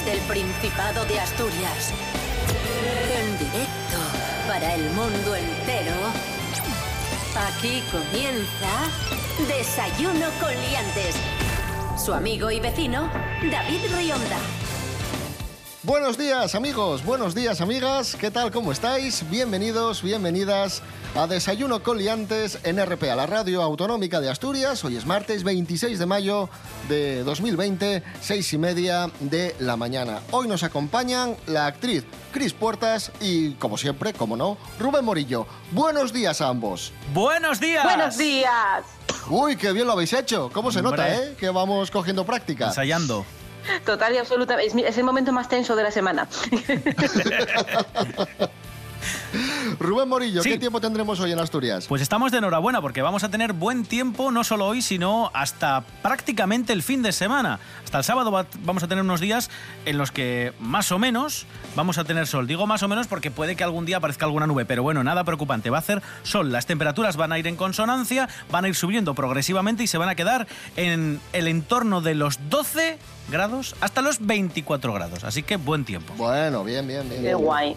Desde el Principado de Asturias. En directo para el mundo entero. Aquí comienza Desayuno con Liantes. Su amigo y vecino, David Rionda. Buenos días amigos, buenos días amigas, ¿qué tal? ¿Cómo estáis? Bienvenidos, bienvenidas a Desayuno con Liantes en RPA, la radio autonómica de Asturias. Hoy es martes 26 de mayo de 2020, seis y media de la mañana. Hoy nos acompañan la actriz Cris Puertas y, como siempre, como no, Rubén Morillo. Buenos días a ambos. ¡Buenos días! Buenos días. Uy, qué bien lo habéis hecho. ¿Cómo se nota, eh? Que vamos cogiendo práctica. Ensayando. Total y absoluta. Es, es el momento más tenso de la semana. Rubén Morillo, Sí. ¿qué tiempo tendremos hoy en Asturias? Pues estamos de enhorabuena porque vamos a tener buen tiempo no solo hoy, sino hasta prácticamente el fin de semana. Hasta el sábado va- vamos a tener unos días en los que más o menos vamos a tener sol. Digo más o menos porque puede que algún día aparezca alguna nube, pero bueno, nada preocupante. Va a hacer sol. Las temperaturas van a ir en consonancia, van a ir subiendo progresivamente y se van a quedar en el entorno de los 12 grados hasta los 24 grados. Así que buen tiempo. Bueno, bien, bien, bien. Qué bien. guay.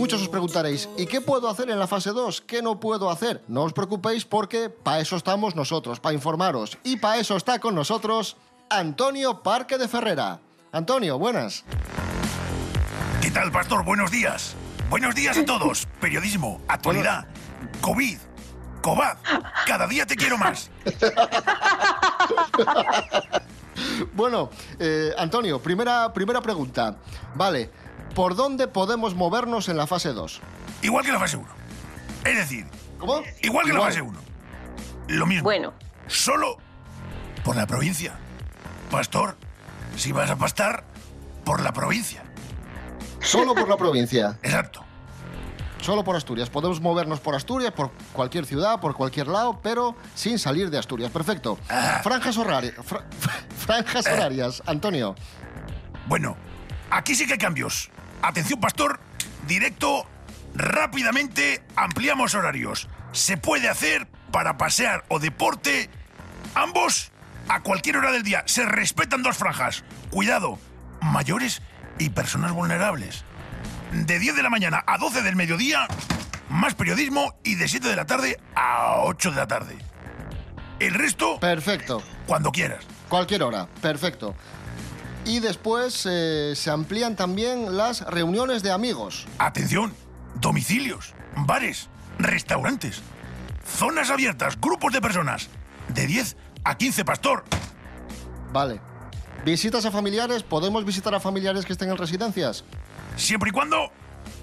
muchos os preguntaréis, ¿y qué puedo hacer en la fase 2? ¿Qué no puedo hacer? No os preocupéis porque para eso estamos nosotros, para informaros. Y para eso está con nosotros Antonio Parque de Ferrera. Antonio, buenas. ¿Qué tal, pastor? Buenos días. Buenos días a todos. Periodismo, actualidad, COVID, COVAD. Cada día te quiero más. Bueno, eh, Antonio, primera, primera pregunta. Vale, ¿por dónde podemos movernos en la fase 2? Igual que la fase 1. Es decir, ¿Cómo? igual que la fase 1. Lo mismo. Bueno, Solo por la provincia. Pastor, si vas a pastar, por la provincia. Solo por la provincia, Exacto. solo por Asturias. Podemos movernos por Asturias, por cualquier ciudad, por cualquier lado, pero sin salir de Asturias. Perfecto. Ah. Franjas horarias. franjas horarias, Antonio. Bueno, aquí sí que hay cambios. Atención, pastor, directo, rápidamente ampliamos horarios. Se puede hacer para pasear o deporte, ambos a cualquier hora del día. Se respetan dos franjas. Cuidado, mayores y personas vulnerables. De 10 de la mañana a 12 del mediodía, más periodismo y de 7 de la tarde a 8 de la tarde. El resto, Perfecto. cuando quieras. Cualquier hora, perfecto. Y después eh, se amplían también las reuniones de amigos. Atención, domicilios, bares, restaurantes, zonas abiertas, grupos de personas, de 10 a 15 pastor. Vale. Visitas a familiares, ¿podemos visitar a familiares que estén en residencias? Siempre y cuando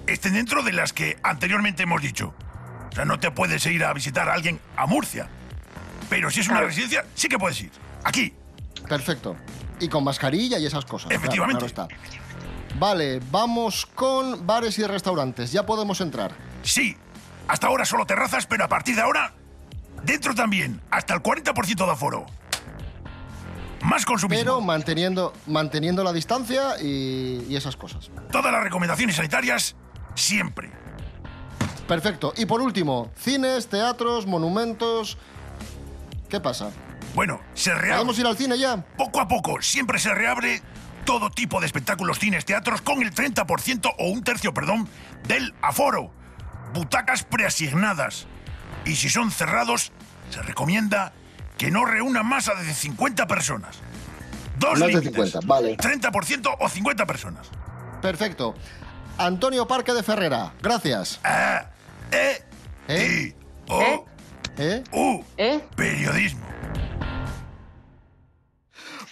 estén dentro de las que anteriormente hemos dicho. O sea, no te puedes ir a visitar a alguien a Murcia. Pero si es una residencia, sí que puedes ir. Aquí. Perfecto. Y con mascarilla y esas cosas. claro, Efectivamente. claro está. Vale, vamos con bares y restaurantes. Ya podemos entrar. Sí. Hasta ahora solo terrazas, pero a partir de ahora, dentro también. Hasta el 40% de aforo. Más consumismo. Pero manteniendo, manteniendo la distancia y, y esas cosas. Todas las recomendaciones sanitarias, siempre. Perfecto. Y por último, cines, teatros, monumentos. ¿Qué pasa? Bueno, se reabre. ¿Podemos ir al cine ya? Poco a poco, siempre se reabre todo tipo de espectáculos, cines, teatros con el 30% o un tercio, perdón, del aforo. Butacas preasignadas. Y si son cerrados, se recomienda que no reúnan más a de 50 personas. Dos Más de límites. 50, vale. 30% o 50 personas. Perfecto. Antonio Parque de Ferrera, gracias. Ah, E, ¿Eh? I, O, ¿Eh? ¿Eh? U. ¿eh? Periodismo.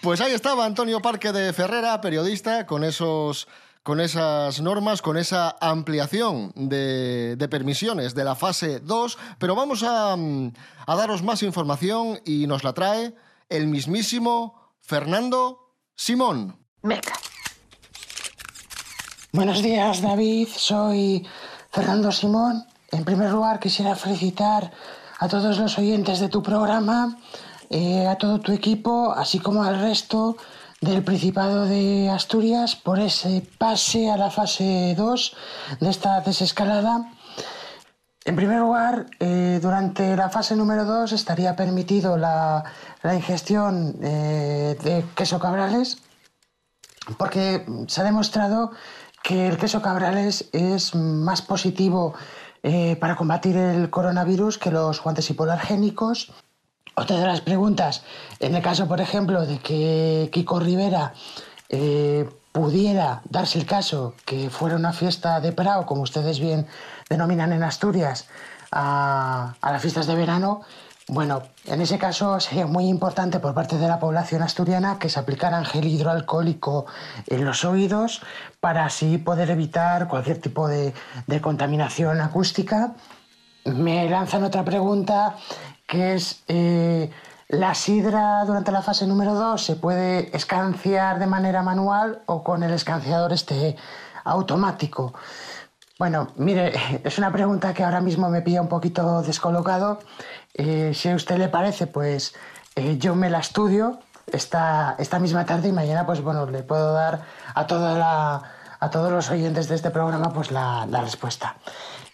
Pues ahí estaba Antonio Parque de Ferrera, periodista, con esos con esas normas, con esa ampliación de, de permisiones de la fase 2, pero vamos a, mm, a daros más información y nos la trae el mismísimo Fernando Simón. Meca. Buenos días, David. Soy Fernando Simón En primer lugar, quisiera felicitar a todos los oyentes de tu programa, eh, a todo tu equipo, así como al resto del Principado de Asturias por ese pase a la fase 2 de esta desescalada. En primer lugar, eh, durante la fase número 2 estaría permitido la, la ingestión eh, de queso cabrales, porque se ha demostrado que el queso cabrales es más positivo para combatir el coronavirus que los guantes hipoalergénicos. Otra de las preguntas, en el caso, por ejemplo, de que Kiko Rivera eh, pudiera darse el caso que fuera una fiesta de Prado, como ustedes bien denominan en Asturias, a, las fiestas de verano, bueno, en ese caso sería muy importante por parte de la población asturiana que se aplicara gel hidroalcohólico en los oídos para así poder evitar cualquier tipo de contaminación acústica. Me lanzan otra pregunta que es, eh, ¿la sidra durante la fase número 2 se puede escanciar de manera manual o con el escanciador este automático? Bueno, mire, es una pregunta que ahora mismo me pilla un poquito descolocado. Eh, si a usted le parece, pues eh, yo me la estudio esta, esta misma tarde y mañana, pues bueno, le puedo dar a, toda la, a todos los oyentes de este programa pues la, la respuesta.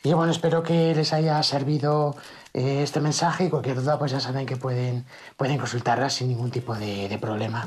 Y bueno, espero que les haya servido este mensaje y cualquier duda, pues ya saben que pueden, pueden consultarla sin ningún tipo de, de problema.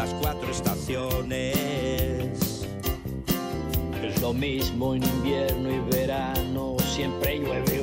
Las cuatro estaciones. Es lo mismo en invierno y verano, siempre llueve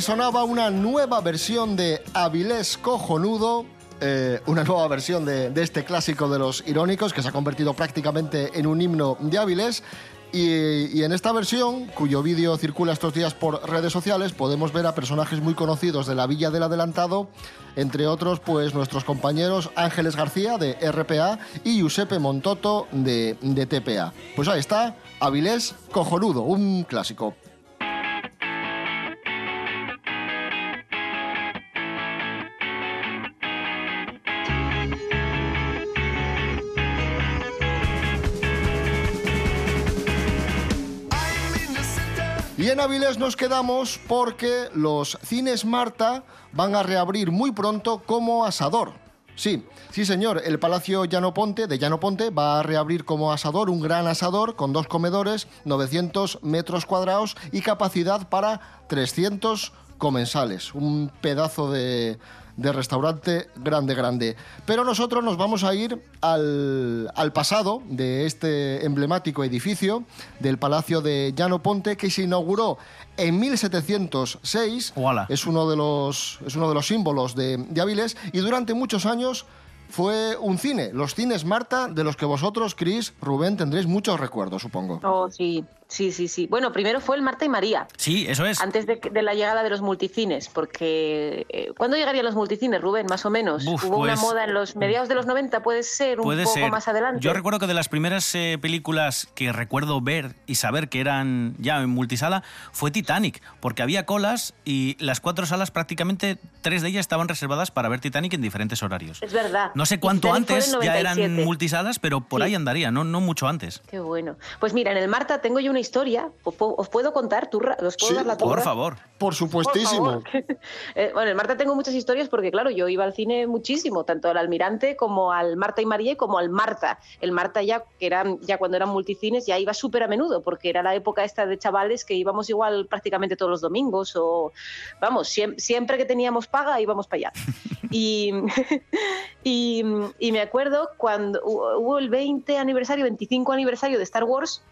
sonaba una nueva versión de Avilés Cojonudo. eh, una nueva versión de, este clásico de los irónicos que se ha convertido prácticamente en un himno de Avilés. Y, y en esta versión, cuyo vídeo circula estos días por redes sociales, podemos ver a personajes muy conocidos de la Villa del Adelantado, entre otros, pues nuestros compañeros Ángeles García de RPA y Giuseppe Montoto de, de TPA. Pues ahí está, Avilés Cojonudo, un clásico. En Avilés nos quedamos porque los cines Marta van a reabrir muy pronto como asador. Sí, sí señor, el Palacio Llano Ponte de Llano Ponte va a reabrir como asador un gran asador con dos comedores, 900 metros cuadrados y capacidad para 300 Comensales. Un pedazo de, de restaurante grande, grande. Pero nosotros nos vamos a ir al, al pasado de este emblemático edificio del Palacio de Llano Ponte que se inauguró en 1706. Uala. Es uno de los, es uno de los símbolos de, de Avilés y durante muchos años fue un cine, los cines Marta, de los que vosotros, Chris, Rubén, tendréis muchos recuerdos, supongo. Oh, sí, sí, sí, sí. Bueno, primero fue el Marta y María. Sí, eso es. Antes de, de la llegada de los multicines, porque eh, ¿cuándo llegarían los multicines, Rubén? Más o menos. Uf, Hubo una pues- moda en los mediados de los 90, puede ser, un Puede poco ser. más adelante. Yo recuerdo que de las primeras eh, películas que recuerdo ver y saber que eran ya en multisala fue Titanic, porque había colas y las cuatro salas prácticamente tres de ellas estaban reservadas para ver Titanic en diferentes horarios. Es verdad. No sé cuánto Titanic antes ya eran 97. multisalas, pero por Sí. ahí andaría, no, no mucho antes. Qué bueno. Pues mira, en el Marta tengo yo una historia. ¿Os puedo, os puedo contar? ¿Tú, Ra- ¿Os puedo Sí, dar la Por favor. Por supuestísimo. Por favor. Eh, bueno, en Marta tengo muchas historias porque, claro, yo iba al cine muchísimo, tanto al Almirante como al Marta y María y como al Marta. El Marta ya, que eran, ya cuando eran multicines, ya iba súper a menudo, porque era la época esta de chavales que íbamos igual prácticamente todos los domingos o, vamos, siem- siempre que teníamos paga íbamos para allá. Y, y, y me acuerdo cuando hu- hubo el 20 aniversario, 25 aniversario de Star Wars,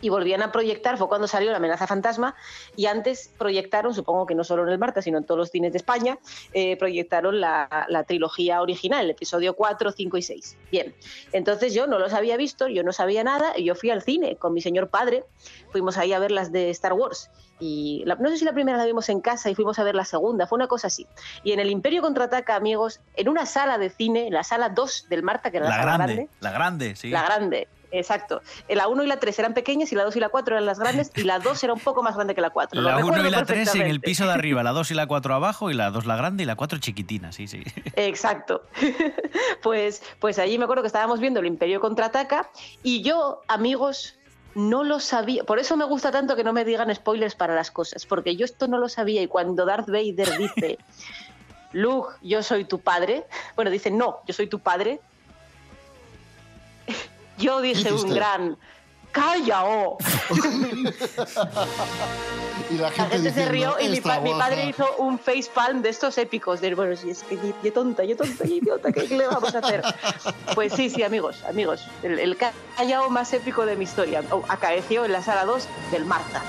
y volvían a proyectar, fue cuando salió la amenaza fantasma, y antes proyectaron, supongo que no solo en el Marta, sino en todos los cines de España, eh, proyectaron la, la trilogía original, el episodio 4, 5 y 6. Bien, entonces yo no los había visto, yo no sabía nada, y yo fui al cine con mi señor padre, fuimos ahí a ver las de Star Wars. Y la- no sé si la primera la vimos en casa y fuimos a ver la segunda, fue una cosa así. Y en el Imperio Contraataca, amigos, en una sala de cine, en la sala 2 del Marta, que era la, La grande, grande, la grande, sí. la grande, exacto. Eh, La 1 y la 3 eran pequeñas y la 2 y la 4 eran las grandes y la 2 era un poco más grande que la 4. La 1 y la 3 en el piso de arriba, la 2 y la 4 abajo y la 2 la grande y la 4 chiquitina, sí, sí. Exacto. pues, pues allí me acuerdo que estábamos viendo el Imperio contraataca y yo, amigos, no lo sabía. Por eso me gusta tanto que no me digan spoilers para las cosas, porque yo esto no lo sabía y cuando Darth Vader dice, Luke, yo soy tu padre, bueno, dice, no, yo soy tu padre, yo dije un gran... ¡Calla! oh". Y la La gente, se rió y mi, padre hizo un facepalm de estos épicos. De, bueno, si es que yo- tonta, yo tonta, yo idiota, ¿qué le vamos a hacer? Pues sí, sí, amigos, amigos. El, el callao más épico de mi historia acaeció en la sala 2 del Marta.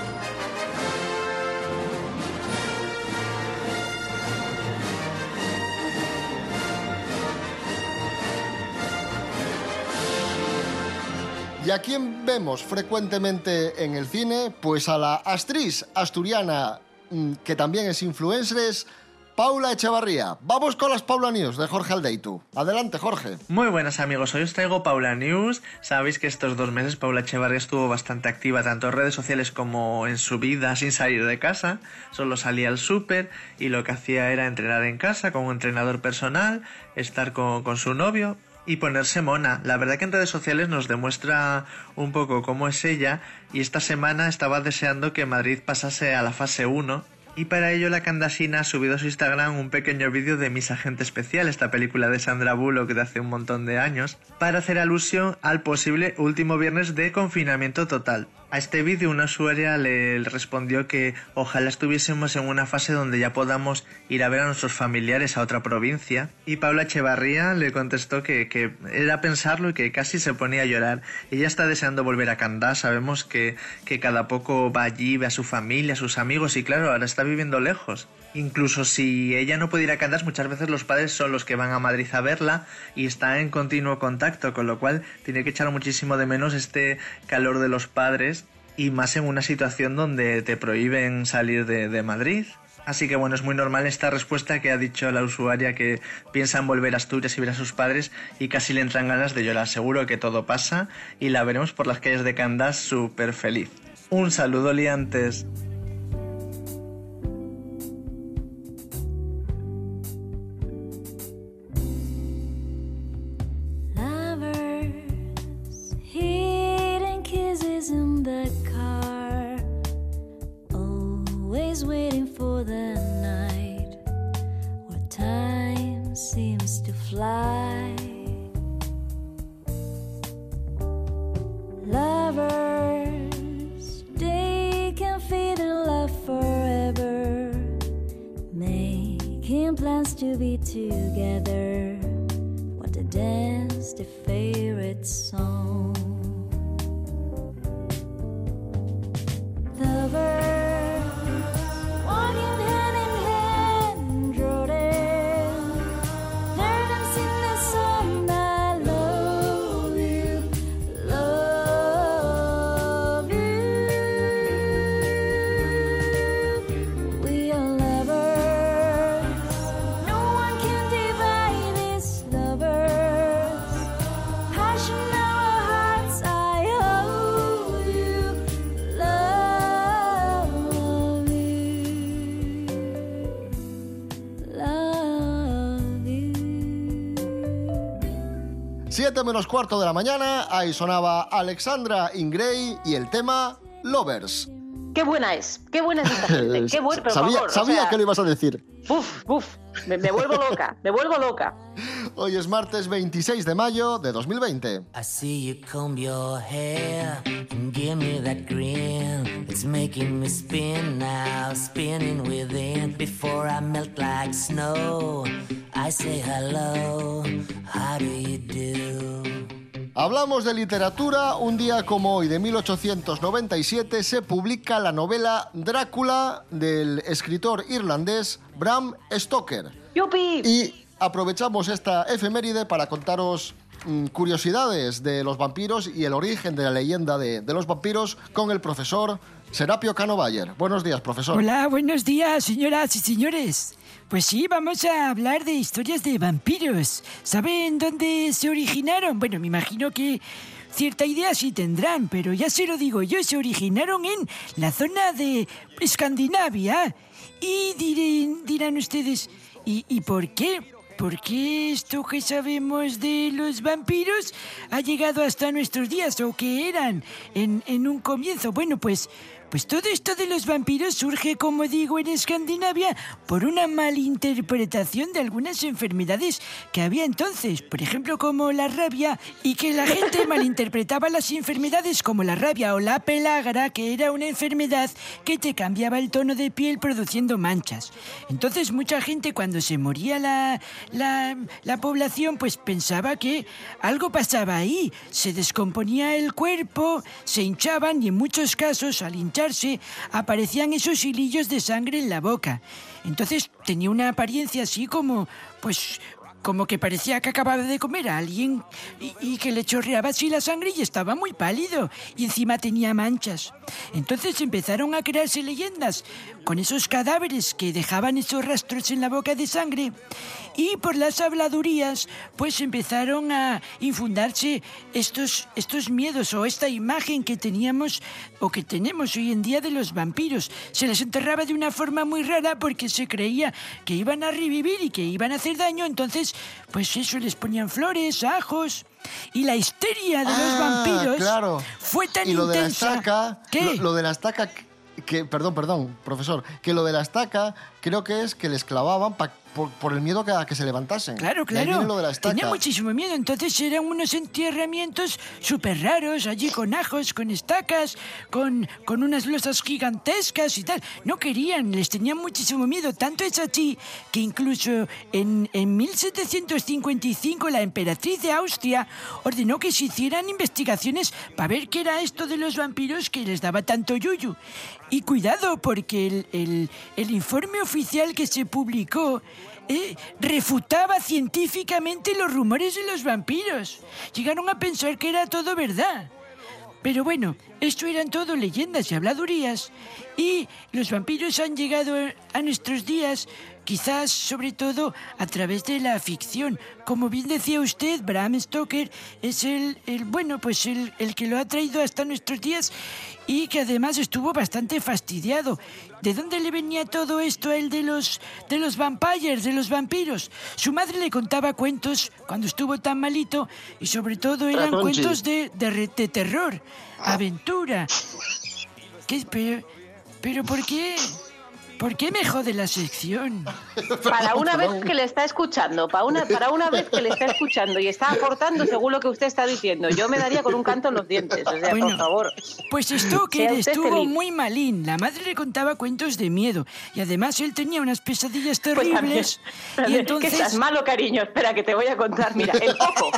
¿Y a quién vemos frecuentemente en el cine? Pues a la actriz asturiana, mm, que también es influencer, es Paula Echevarría. Vamos con las Paula News de Jorge Aldeitu. Adelante, Jorge. Muy buenas amigos, hoy os traigo Paula News. Sabéis que estos dos meses Paula Echevarría estuvo bastante activa tanto en redes sociales como en su vida sin salir de casa. Solo salía al súper y lo que hacía era entrenar en casa con un entrenador personal, estar con, con su novio y ponerse mona. La verdad que en redes sociales nos demuestra un poco cómo es ella y esta semana estaba deseando que Madrid pasase a la fase 1 y para ello la Candasina ha subido a su Instagram un pequeño vídeo de Mis Agente Especial, esta película de Sandra Bullock de hace un montón de años, para hacer alusión al posible último viernes de confinamiento total. A este vídeo una usuaria le respondió que ojalá estuviésemos en una fase donde ya podamos ir a ver a nuestros familiares a otra provincia y Paula Echevarría le contestó que, que era pensarlo y que casi se ponía a llorar. Ella está deseando volver a Candás, sabemos que, que cada poco va allí, ve a su familia, a sus amigos y claro, ahora está viviendo lejos. Incluso si ella no puede ir a Candás, muchas veces los padres son los que van a Madrid a verla y está en continuo contacto, con lo cual tiene que echar muchísimo de menos este calor de los padres y más en una situación donde te prohíben salir de, de Madrid. Así que bueno, es muy normal esta respuesta que ha dicho la usuaria que piensa en volver a Asturias y ver a sus padres y casi le entran ganas de llorar. Seguro que todo pasa y la veremos por las calles de Candás súper feliz. Un saludo liantes. In the car, always waiting for the night where time seems to fly. Lovers, they can feed in love forever. making plans to be together. 7 menos cuarto de la mañana, ahí sonaba Alexandra Ingray y el tema Lovers. Qué buena es, qué buena es esta gente, qué buena, pero sabía favor, o sabía sea, que lo ibas a decir. Uf, uf, me, me vuelvo loca, me vuelvo loca. Hoy es martes 26 de mayo de 2020. I see you comb your hair and give me that grin. It's making me spin now, spinning within. Before I melt like snow, I say hello, how do you do? Hablamos de literatura. Un día como hoy de 1897 se publica la novela Drácula del escritor irlandés Bram Stoker. ¡Yupi! Y aprovechamos esta efeméride para contaros mm, curiosidades de los vampiros y el origen de la leyenda de, los vampiros con el profesor Serapio Cano Bayer. Buenos días, profesor. Hola, buenos días, señoras y señores. Pues sí, vamos a hablar de historias de vampiros. ¿Saben dónde se originaron? Bueno, me imagino que cierta idea sí tendrán, pero ya se lo digo yo, se originaron en la zona de Escandinavia. Y dirán, dirán ustedes, ¿y, ¿y por qué? ¿Por qué esto que sabemos de los vampiros ha llegado hasta nuestros días o que eran en, en un comienzo? Bueno, pues, pues todo esto de los vampiros surge, como digo, en Escandinavia por una malinterpretación de algunas enfermedades que había entonces, por ejemplo, como la rabia, y que la gente malinterpretaba las enfermedades como la rabia o la pelagra, que era una enfermedad que te cambiaba el tono de piel produciendo manchas. Entonces mucha gente cuando se moría la, la, la población pues pensaba que algo pasaba ahí, se descomponía el cuerpo, se hinchaban y en muchos casos al aparecían esos hilillos de sangre en la boca. Entonces tenía una apariencia así como, pues, como que parecía que acababa de comer a alguien y, que le chorreaba así la sangre y estaba muy pálido y encima tenía manchas. Entonces empezaron a crearse leyendas con esos cadáveres que dejaban esos rastros en la boca de sangre y por las habladurías pues empezaron a infundarse estos, estos miedos o esta imagen que teníamos o que tenemos hoy en día de los vampiros. Se les enterraba de una forma muy rara porque se creía que iban a revivir y que iban a hacer daño, entonces pues eso les ponían flores, ajos. Y la histeria de los Ah, vampiros claro. fue tan y lo de la intensa. estaca, ¿Qué? Lo, lo de la estaca, que, perdón, perdón, profesor, que lo de la estaca creo que es que les clavaban pa- por, por el miedo que, a que se levantasen. Claro, claro. lo de la estaca. Tenía muchísimo miedo. Entonces eran unos entierramientos súper raros, allí con ajos, con estacas, con, con unas losas gigantescas y tal. No querían, les tenían muchísimo miedo. Tanto es así que incluso en, en 1755 la emperatriz de Austria ordenó que se hicieran investigaciones para ver qué era esto de los vampiros que les daba tanto yuyu. Y cuidado, porque el, el- el informe oficial que se publicó eh, refutaba científicamente los rumores de los vampiros. Llegaron a pensar que era todo verdad. Pero bueno, esto eran todo leyendas y habladurías. Y los vampiros han llegado a nuestros días, quizás sobre todo a través de la ficción. Como bien decía usted, Bram Stoker es el, el bueno, pues el, el que lo ha traído hasta nuestros días y que además estuvo bastante fastidiado. ¿De dónde le venía todo esto a él de los, de los vampires, de los vampiros? Su madre le contaba cuentos cuando estuvo tan malito y sobre todo eran Conchi. cuentos de, de, terror, aventura. ¿Qué? Pero, pero ¿por qué? ¿Por qué me jode la sección? Para una vez que le está escuchando, para una, para una vez que le está escuchando y está aportando según lo que usted está diciendo, yo me daría con un canto en los dientes. O sea, Bueno, por favor. Pues Stoker estuvo feliz. muy malín. La madre le contaba cuentos de miedo. Y además él tenía unas pesadillas Pues también, terribles. y también, entonces... Que estás malo, cariño. Espera, que te voy a contar. Mira, el coco.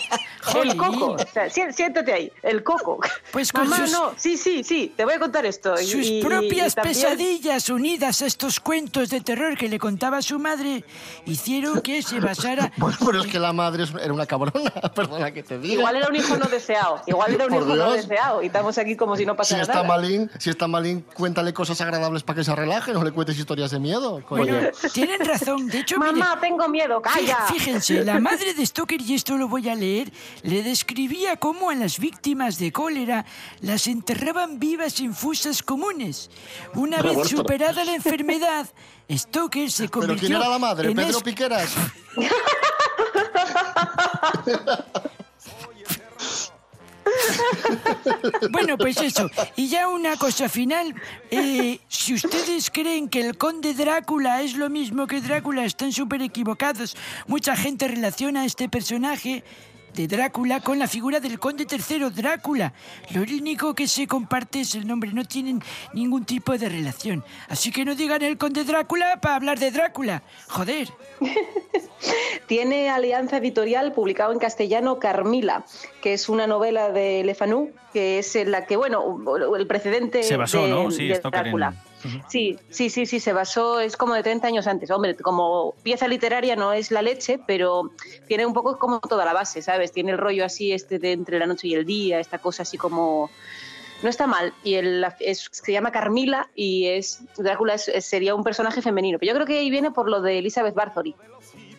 el coco. O sea, si- siéntate ahí. El coco. Pues con Mamá, sus- no. Sí, sí, sí. Te voy a contar esto. Y- Sus y- y propias también- pesadillas unidas a estos cuentos de terror que le contaba su madre hicieron que se basara... Bueno, pero es que la madre era una cabrona, perdona que te diga. Igual era un hijo no deseado. Igual era un Por hijo no Dios. deseado. Y estamos aquí como si no Si pasara está nada. malín, si está malín, cuéntale cosas agradables para que se relaje, no le cuentes historias de miedo. coño. Bueno, tienen razón. De hecho, mire, Mamá, tengo miedo. Calla. Fí- Fíjense, la madre de Stoker, y esto lo voy a leer, le describía cómo a las víctimas de cólera las enterraban vivas en fosas comunes. Una vez superada la enfermedad, Stoker se ¿Pero convirtió quién era la madre? ¿Pedro es- Piqueras? Bueno, pues eso. Y ya una cosa final. eh, si ustedes creen que el conde Drácula es lo mismo que Drácula, están súper equivocados. Mucha gente relaciona a este personaje de Drácula con la figura del conde tercero Drácula. Lo único que se comparte es el nombre, no tienen ningún tipo de relación. Así que no digan el conde Drácula para hablar de Drácula. Joder. Tiene Alianza Editorial publicado en castellano Carmila, que es una novela de Le Fanu, que es en la que, bueno, el precedente Se basó, de, ¿no? Sí, de Stoker Sí, sí, sí, sí, se basó, es como de 30 años antes. Hombre, como pieza literaria no es la leche, pero tiene un poco como toda la base, ¿sabes? Tiene el rollo así este de entre la noche y el día, esta cosa así como... No está mal. Y el, es- se llama Carmila y es Drácula sería un personaje femenino. Pero yo creo que ahí viene por lo de Elizabeth Bathory.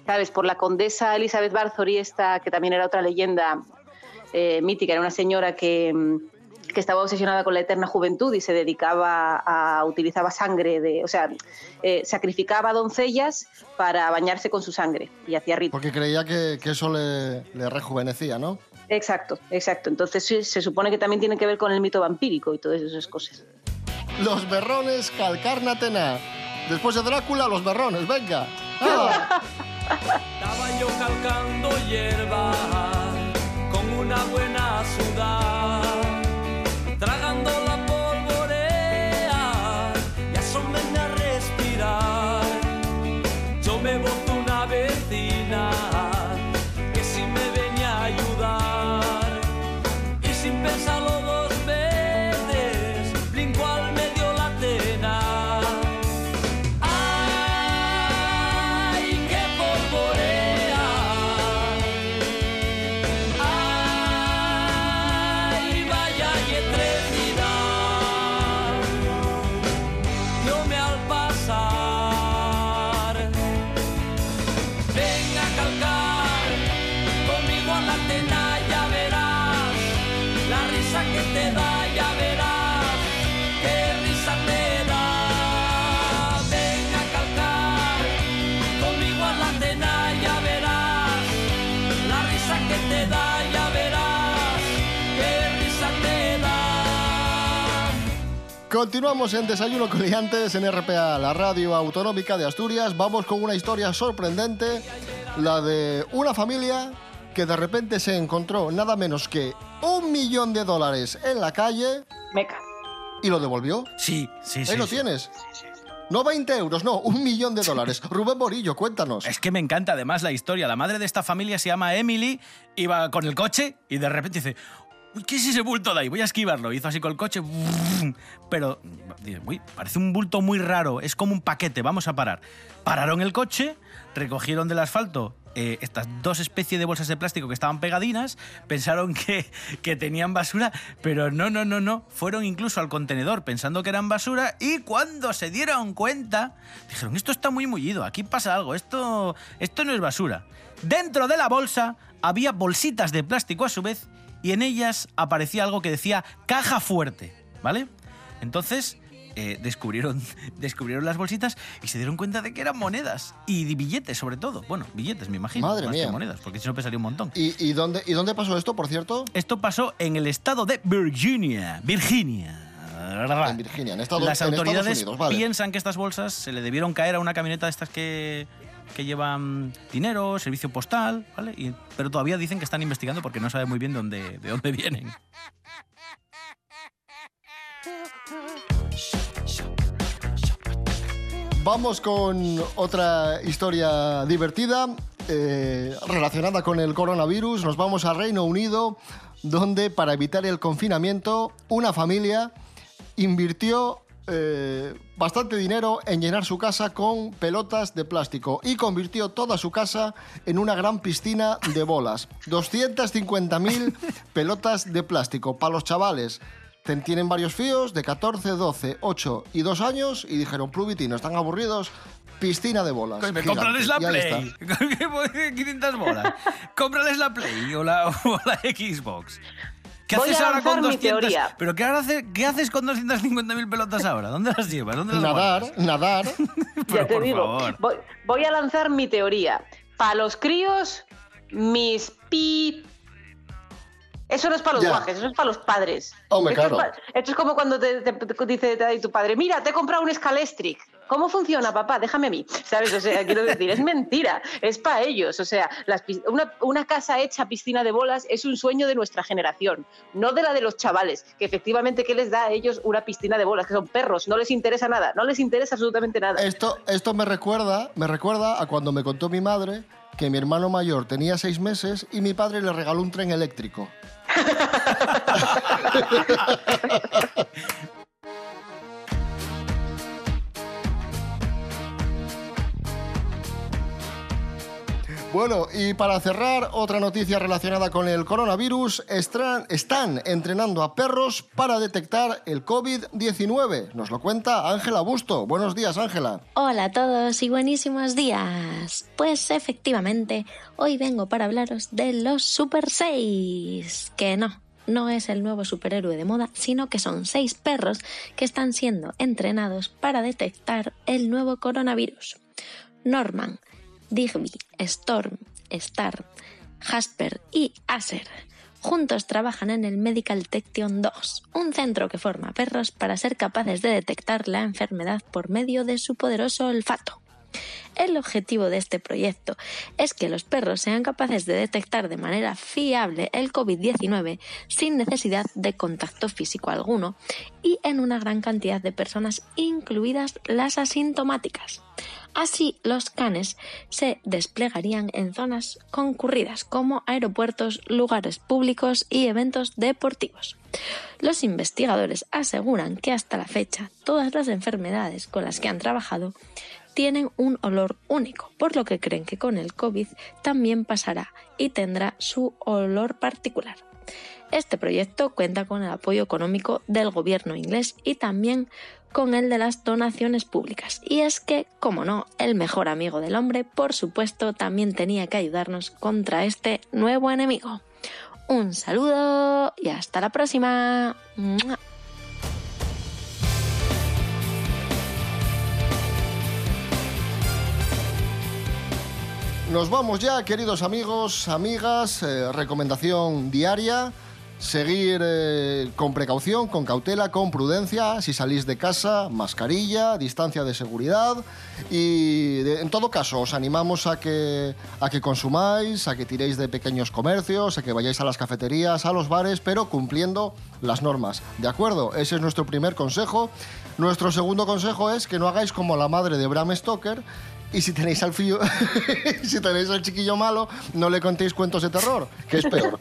¿Sabes? Por la condesa Elizabeth Bathory, esta que también era otra leyenda eh, mítica, era una señora que, mm, que estaba obsesionada con la eterna juventud y se dedicaba a utilizaba sangre de, o sea, eh, sacrificaba doncellas para bañarse con su sangre y hacía ritos. Porque creía que, que eso le, le rejuvenecía, ¿no? Exacto, exacto. Entonces se supone que también tiene que ver con el mito vampírico y todas esas cosas. Los berrones Calcarnatena. Después de Drácula, los berrones, venga. ¡Hala! Estaba yo calcando hierba Continuamos en Desayuno con Liantes en RPA, la radio autonómica de Asturias. Vamos con una historia sorprendente, la de una familia que de repente se encontró nada menos que un millón de dólares en la calle Meca. y lo devolvió. Sí, sí, sí. Ahí lo sí. tienes. No 20 euros, no, un millón de dólares. Rubén Morillo, cuéntanos. Es que me encanta además la historia. La madre de esta familia se llama Emily, iba con el coche y de repente dice, ¿qué es ese bulto de ahí? Voy a esquivarlo. Hizo así con el coche, pero parece un bulto muy raro, es como un paquete, vamos a parar. Pararon el coche, recogieron del asfalto eh, estas dos especies de bolsas de plástico que estaban pegadinas, pensaron que, que tenían basura, pero no, no, no, no. Fueron incluso al contenedor pensando que eran basura y cuando se dieron cuenta, dijeron, esto está muy mullido, aquí pasa algo, esto, esto no es basura. Dentro de la bolsa había bolsitas de plástico a su vez y en ellas aparecía algo que decía caja fuerte, ¿vale? Entonces eh, descubrieron, descubrieron las bolsitas y se dieron cuenta de que eran monedas y billetes sobre todo. Bueno, billetes me imagino, Madre más que mía. monedas, porque si no pesaría un montón. ¿Y, y dónde, ¿Y dónde pasó esto, por cierto? Esto pasó en el estado de Virginia, Virginia. En Virginia, en Estados, Las en Estados autoridades Unidos, vale. piensan que estas bolsas se le debieron caer a una camioneta de estas que, que llevan dinero, servicio postal, ¿vale? Y- pero todavía dicen que están investigando porque no saben muy bien de dónde, de dónde vienen. Vamos con otra historia divertida eh, relacionada con el coronavirus. Nos vamos a Reino Unido, donde para evitar el confinamiento, una familia invirtió eh, bastante dinero en llenar su casa con pelotas de plástico y convirtió toda su casa en una gran piscina de bolas. 250.000 pelotas de plástico para los chavales. Tienen varios fíos de 14, 12, 8 y 2 años y dijeron, Plubitino, están aburridos, piscina de bolas. Coño, Gigante". cómprales la Play. está. 500 bolas. cómprales la Play o la, o la Xbox. ¿Qué Voy haces a ahora con lanzar mi 200? teoría. ¿Pero qué, ahora hace- qué haces con 250.000 pelotas ahora? ¿Dónde las llevas? ¿Dónde las Nadar, guardas? nadar. Pero ya te por digo, favor. voy, voy a lanzar mi teoría. Para los críos, mis pi... Eso no es para los Ya. guajes, eso es para los padres. Hombre, esto, claro. es pa- esto es como cuando te, te- te dice te tu padre, mira, te he comprado un Scalestric. ¿Cómo funciona, papá? Déjame a mí. ¿Sabes? O sea, quiero decir, es mentira. Es para ellos. O sea, las una, una casa hecha piscina de bolas es un sueño de nuestra generación, no de la de los chavales, que efectivamente, ¿qué les da a ellos una piscina de bolas? Que son perros, no les interesa nada, no les interesa absolutamente nada. Esto, esto me recuerda, me recuerda a cuando me contó mi madre que mi hermano mayor tenía seis meses y mi padre le regaló un tren eléctrico. Bueno, y para cerrar, otra noticia relacionada con el coronavirus. Están entrenando a perros para detectar el COVID-19. Nos lo cuenta Ángela Busto. Buenos días, Ángela. Hola a todos y buenísimos días. Pues efectivamente, hoy vengo para hablaros de los Super 6. Que no, no es el nuevo superhéroe de moda, sino que son seis perros que están siendo entrenados para detectar el nuevo coronavirus. Norman, Digby, Storm, Star, Jasper y Acer. Juntos trabajan en el Medical Tection 2, un centro que forma perros para ser capaces de detectar la enfermedad por medio de su poderoso olfato. El objetivo de este proyecto es que los perros sean capaces de detectar de manera fiable el COVID-19 sin necesidad de contacto físico alguno y en una gran cantidad de personas, incluidas las asintomáticas. Así, los canes se desplegarían en zonas concurridas como aeropuertos, lugares públicos y eventos deportivos. Los investigadores aseguran que hasta la fecha todas las enfermedades con las que han trabajado tienen un olor único, por lo que creen que con el COVID también pasará y tendrá su olor particular. Este proyecto cuenta con el apoyo económico del gobierno inglés y también con el de las donaciones públicas. Y es que, como no, el mejor amigo del hombre, por supuesto, también tenía que ayudarnos contra este nuevo enemigo. Un saludo y hasta la próxima. Nos vamos ya, queridos amigos, amigas. eh, recomendación diaria. Seguir eh, con precaución, con cautela, con prudencia. Si salís de casa, mascarilla, distancia de seguridad. Y en todo caso, os animamos a que, a que consumáis, a que tiréis de pequeños comercios, a que vayáis a las cafeterías, a los bares, pero cumpliendo las normas. ¿De acuerdo? Ese es nuestro primer consejo. Nuestro segundo consejo es que no hagáis como la madre de Bram Stoker y si tenéis al fío, si tenéis al chiquillo malo, no le contéis cuentos de terror, que es peor.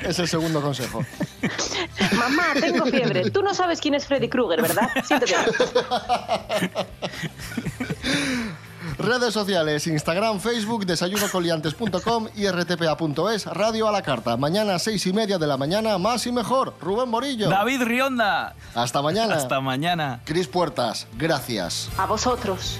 Es el segundo consejo. Mamá, tengo fiebre. Tú no sabes quién es Freddy Krueger, ¿verdad? Siéntate. Redes sociales, Instagram, Facebook, desayunocoliantes.com y rtpa.es, radio a la carta. Mañana, seis y media de la mañana, más y mejor. Rubén Morillo. David Rionda. Hasta mañana. Hasta mañana. Cris Puertas, gracias. A vosotros.